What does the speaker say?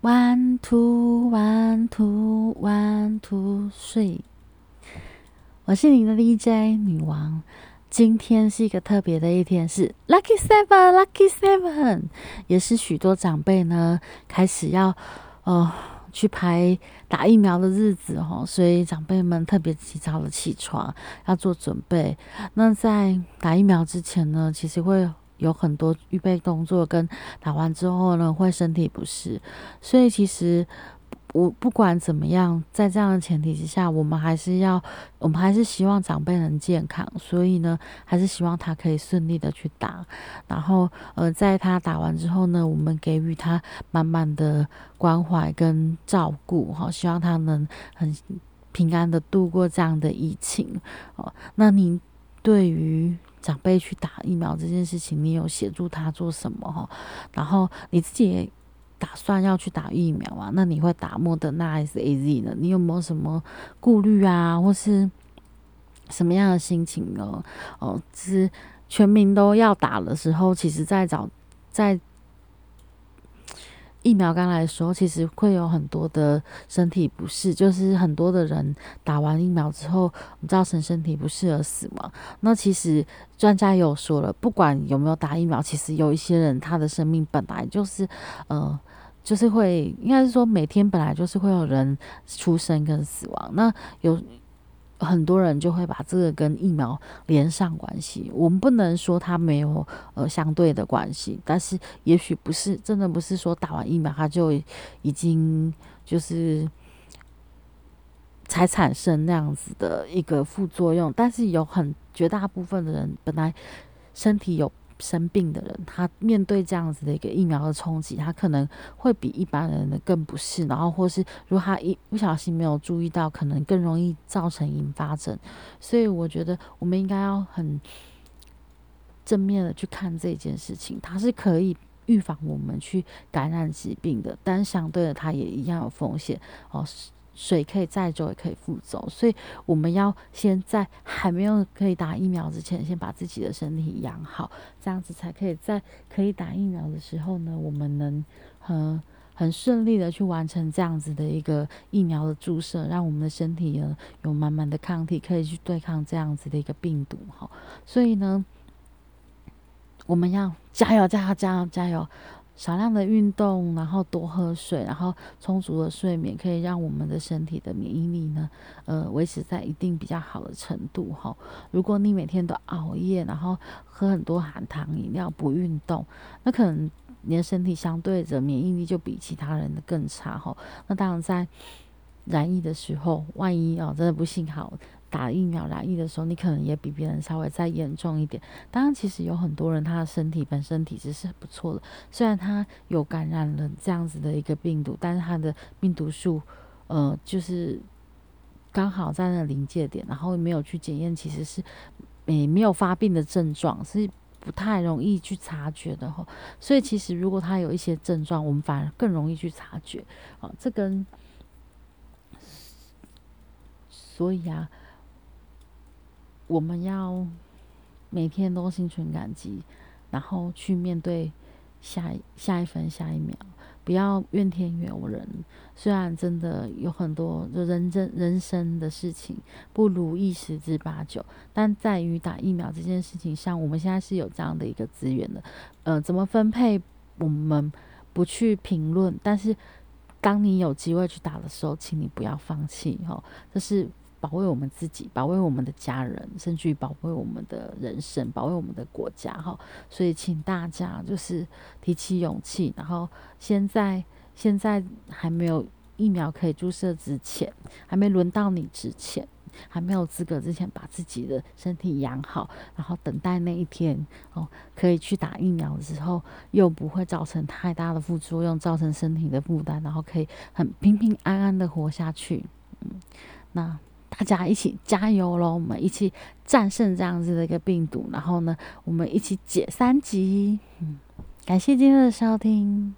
One two one two one two three，我是你的 DJ 女王。今天是一个特别的一天，是 Lucky Seven，Lucky Seven，也是许多长辈呢开始要呃去排打疫苗的日子哦，所以长辈们特别提早的起床要做准备。那在打疫苗之前呢，其实会。有很多预备动作，跟打完之后呢，会身体不适，所以其实我不管怎么样，在这样的前提之下，我们还是要，我们还是希望长辈能健康，所以呢，还是希望他可以顺利的去打，然后呃，在他打完之后呢，我们给予他满满的关怀跟照顾，哈，希望他能很平安的度过这样的疫情，哦，那您对于？长辈去打疫苗这件事情，你有协助他做什么哈？然后你自己也打算要去打疫苗啊？那你会打莫德纳还是 A Z 呢？你有没有什么顾虑啊，或是什么样的心情呢？哦，是全民都要打的时候，其实在找在。疫苗刚来的时候，其实会有很多的身体不适，就是很多的人打完疫苗之后，造成身体不适而死亡。那其实专家也有说了，不管有没有打疫苗，其实有一些人他的生命本来就是，呃，就是会，应该是说每天本来就是会有人出生跟死亡。那有。很多人就会把这个跟疫苗连上关系，我们不能说它没有呃相对的关系，但是也许不是真的不是说打完疫苗它就已经就是才产生那样子的一个副作用，但是有很绝大部分的人本来身体有。生病的人，他面对这样子的一个疫苗的冲击，他可能会比一般人的更不适，然后或是如果他一不小心没有注意到，可能更容易造成引发症。所以我觉得我们应该要很正面的去看这件事情，它是可以预防我们去感染疾病的，但相对的，它也一样有风险哦。水可以载走，也可以覆走，所以我们要先在还没有可以打疫苗之前，先把自己的身体养好，这样子才可以在可以打疫苗的时候呢，我们能很很顺利的去完成这样子的一个疫苗的注射，让我们的身体呢有满满的抗体，可以去对抗这样子的一个病毒哈。所以呢，我们要加油，加油，加油，加油！少量的运动，然后多喝水，然后充足的睡眠，可以让我们的身体的免疫力呢，呃，维持在一定比较好的程度哈。如果你每天都熬夜，然后喝很多含糖饮料，不运动，那可能你的身体相对的免疫力就比其他人的更差哈。那当然在染疫的时候，万一哦真的不幸好。打疫苗染疫的时候，你可能也比别人稍微再严重一点。当然，其实有很多人他的身体本身体质是不错的，虽然他有感染了这样子的一个病毒，但是他的病毒数，呃，就是刚好在那临界点，然后没有去检验，其实是诶没有发病的症状，是不太容易去察觉的哈。所以，其实如果他有一些症状，我们反而更容易去察觉。啊，这跟所以啊。我们要每天都心存感激，然后去面对下下一分下一秒，不要怨天尤人。虽然真的有很多就人生人生的事情不如意十之八九，但在于打疫苗这件事情上，我们现在是有这样的一个资源的。呃，怎么分配我们不去评论，但是当你有机会去打的时候，请你不要放弃哦，这是。保卫我们自己，保卫我们的家人，甚至于保卫我们的人生，保卫我们的国家，哈。所以，请大家就是提起勇气，然后现在现在还没有疫苗可以注射之前，还没轮到你之前，还没有资格之前，把自己的身体养好，然后等待那一天哦，可以去打疫苗的时候，又不会造成太大的副作用，造成身体的负担，然后可以很平平安安的活下去。嗯，那。大家一起加油喽！我们一起战胜这样子的一个病毒，然后呢，我们一起解三级。嗯，感谢今天的收听。